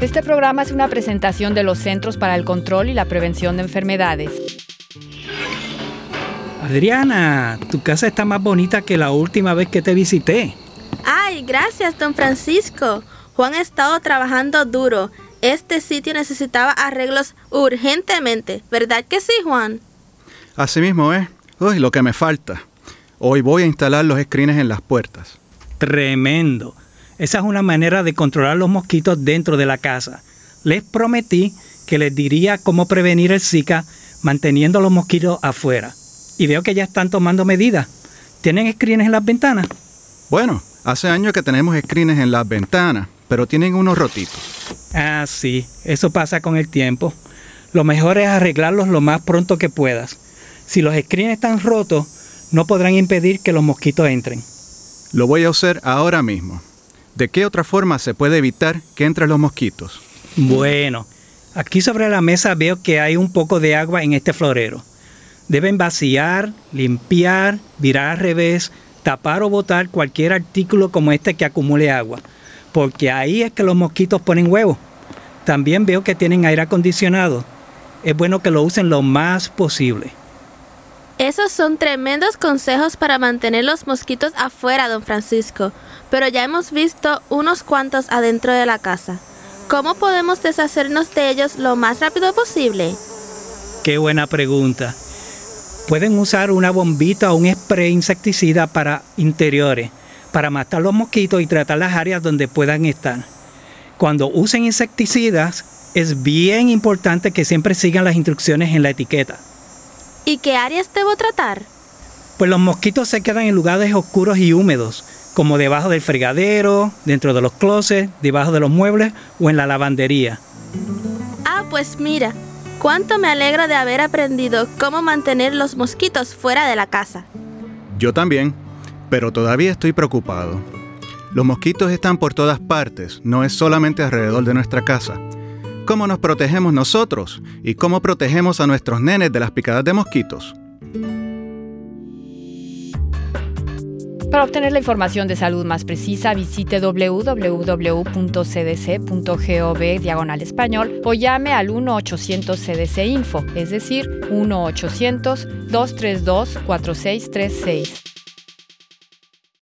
Este programa es una presentación de los Centros para el Control y la Prevención de Enfermedades. Adriana, tu casa está más bonita que la última vez que te visité. Ay, gracias, don Francisco. Juan ha estado trabajando duro. Este sitio necesitaba arreglos urgentemente, ¿verdad que sí, Juan? Así mismo es. Uy, lo que me falta. Hoy voy a instalar los screens en las puertas. Tremendo. Esa es una manera de controlar los mosquitos dentro de la casa. Les prometí que les diría cómo prevenir el Zika manteniendo los mosquitos afuera. Y veo que ya están tomando medidas. ¿Tienen screens en las ventanas? Bueno, hace años que tenemos screens en las ventanas, pero tienen unos rotitos. Ah, sí, eso pasa con el tiempo. Lo mejor es arreglarlos lo más pronto que puedas. Si los screens están rotos, no podrán impedir que los mosquitos entren. Lo voy a hacer ahora mismo. ¿De qué otra forma se puede evitar que entren los mosquitos? Bueno, aquí sobre la mesa veo que hay un poco de agua en este florero. Deben vaciar, limpiar, virar al revés, tapar o botar cualquier artículo como este que acumule agua, porque ahí es que los mosquitos ponen huevos. También veo que tienen aire acondicionado. Es bueno que lo usen lo más posible. Esos son tremendos consejos para mantener los mosquitos afuera, don Francisco, pero ya hemos visto unos cuantos adentro de la casa. ¿Cómo podemos deshacernos de ellos lo más rápido posible? Qué buena pregunta. Pueden usar una bombita o un spray insecticida para interiores, para matar los mosquitos y tratar las áreas donde puedan estar. Cuando usen insecticidas, es bien importante que siempre sigan las instrucciones en la etiqueta. ¿Y qué áreas debo tratar? Pues los mosquitos se quedan en lugares oscuros y húmedos, como debajo del fregadero, dentro de los closets, debajo de los muebles o en la lavandería. Ah, pues mira, cuánto me alegra de haber aprendido cómo mantener los mosquitos fuera de la casa. Yo también, pero todavía estoy preocupado. Los mosquitos están por todas partes, no es solamente alrededor de nuestra casa. ¿Cómo nos protegemos nosotros? ¿Y cómo protegemos a nuestros nenes de las picadas de mosquitos? Para obtener la información de salud más precisa, visite www.cdc.gov diagonal español o llame al 1-800-CDC-INFO, es decir, 1-800-232-4636.